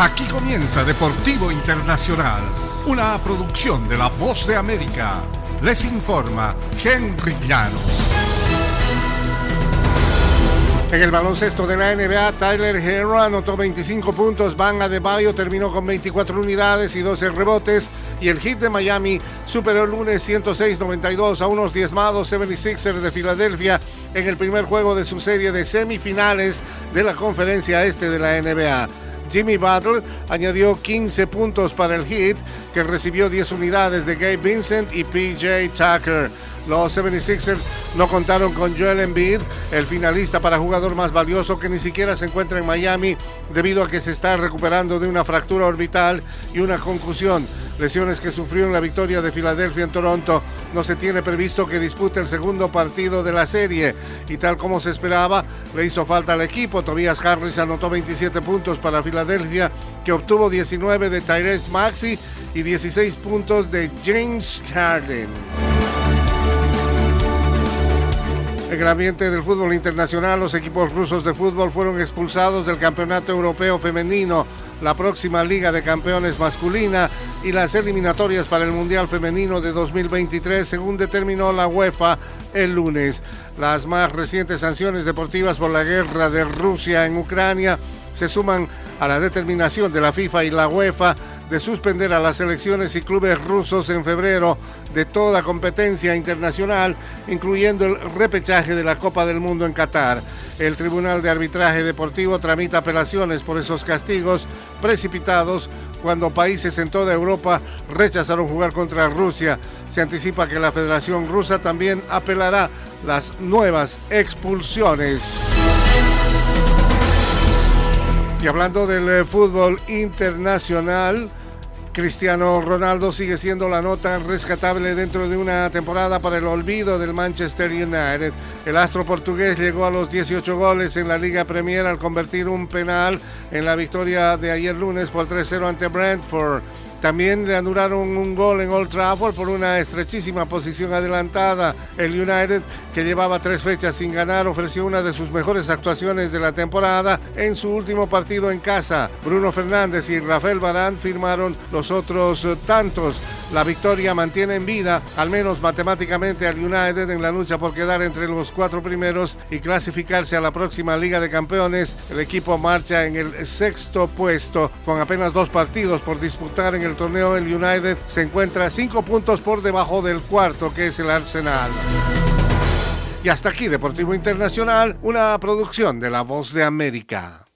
Aquí comienza Deportivo Internacional, una producción de La Voz de América. Les informa Henry Llanos. En el baloncesto de la NBA, Tyler Herro anotó 25 puntos, Van Adebayo terminó con 24 unidades y 12 rebotes y el hit de Miami superó el lunes 106-92 a unos diezmados 76ers de Filadelfia en el primer juego de su serie de semifinales de la conferencia este de la NBA. Jimmy Butler añadió 15 puntos para el hit, que recibió 10 unidades de Gabe Vincent y PJ Tucker. Los 76ers no contaron con Joel Embiid, el finalista para jugador más valioso que ni siquiera se encuentra en Miami debido a que se está recuperando de una fractura orbital y una concusión lesiones que sufrió en la victoria de Filadelfia en Toronto. No se tiene previsto que dispute el segundo partido de la serie y tal como se esperaba, le hizo falta al equipo. Tobias Harris anotó 27 puntos para Filadelfia, que obtuvo 19 de Tyrese Maxi y 16 puntos de James Harden. En el ambiente del fútbol internacional, los equipos rusos de fútbol fueron expulsados del Campeonato Europeo Femenino, la próxima Liga de Campeones masculina y las eliminatorias para el Mundial Femenino de 2023, según determinó la UEFA el lunes. Las más recientes sanciones deportivas por la guerra de Rusia en Ucrania se suman a la determinación de la FIFA y la UEFA de suspender a las selecciones y clubes rusos en febrero de toda competencia internacional, incluyendo el repechaje de la Copa del Mundo en Qatar. El Tribunal de Arbitraje Deportivo tramita apelaciones por esos castigos precipitados cuando países en toda Europa rechazaron jugar contra Rusia. Se anticipa que la Federación Rusa también apelará las nuevas expulsiones. Y hablando del eh, fútbol internacional, Cristiano Ronaldo sigue siendo la nota rescatable dentro de una temporada para el olvido del Manchester United. El astro portugués llegó a los 18 goles en la Liga Premier al convertir un penal en la victoria de ayer lunes por 3-0 ante Brentford. También le anularon un gol en Old Trafford por una estrechísima posición adelantada. El United, que llevaba tres fechas sin ganar, ofreció una de sus mejores actuaciones de la temporada en su último partido en casa. Bruno Fernández y Rafael Barán firmaron los otros tantos. La victoria mantiene en vida, al menos matemáticamente, al United en la lucha por quedar entre los cuatro primeros y clasificarse a la próxima Liga de Campeones. El equipo marcha en el sexto puesto con apenas dos partidos por disputar en el el torneo el United se encuentra cinco puntos por debajo del cuarto que es el Arsenal. Y hasta aquí Deportivo Internacional, una producción de La Voz de América.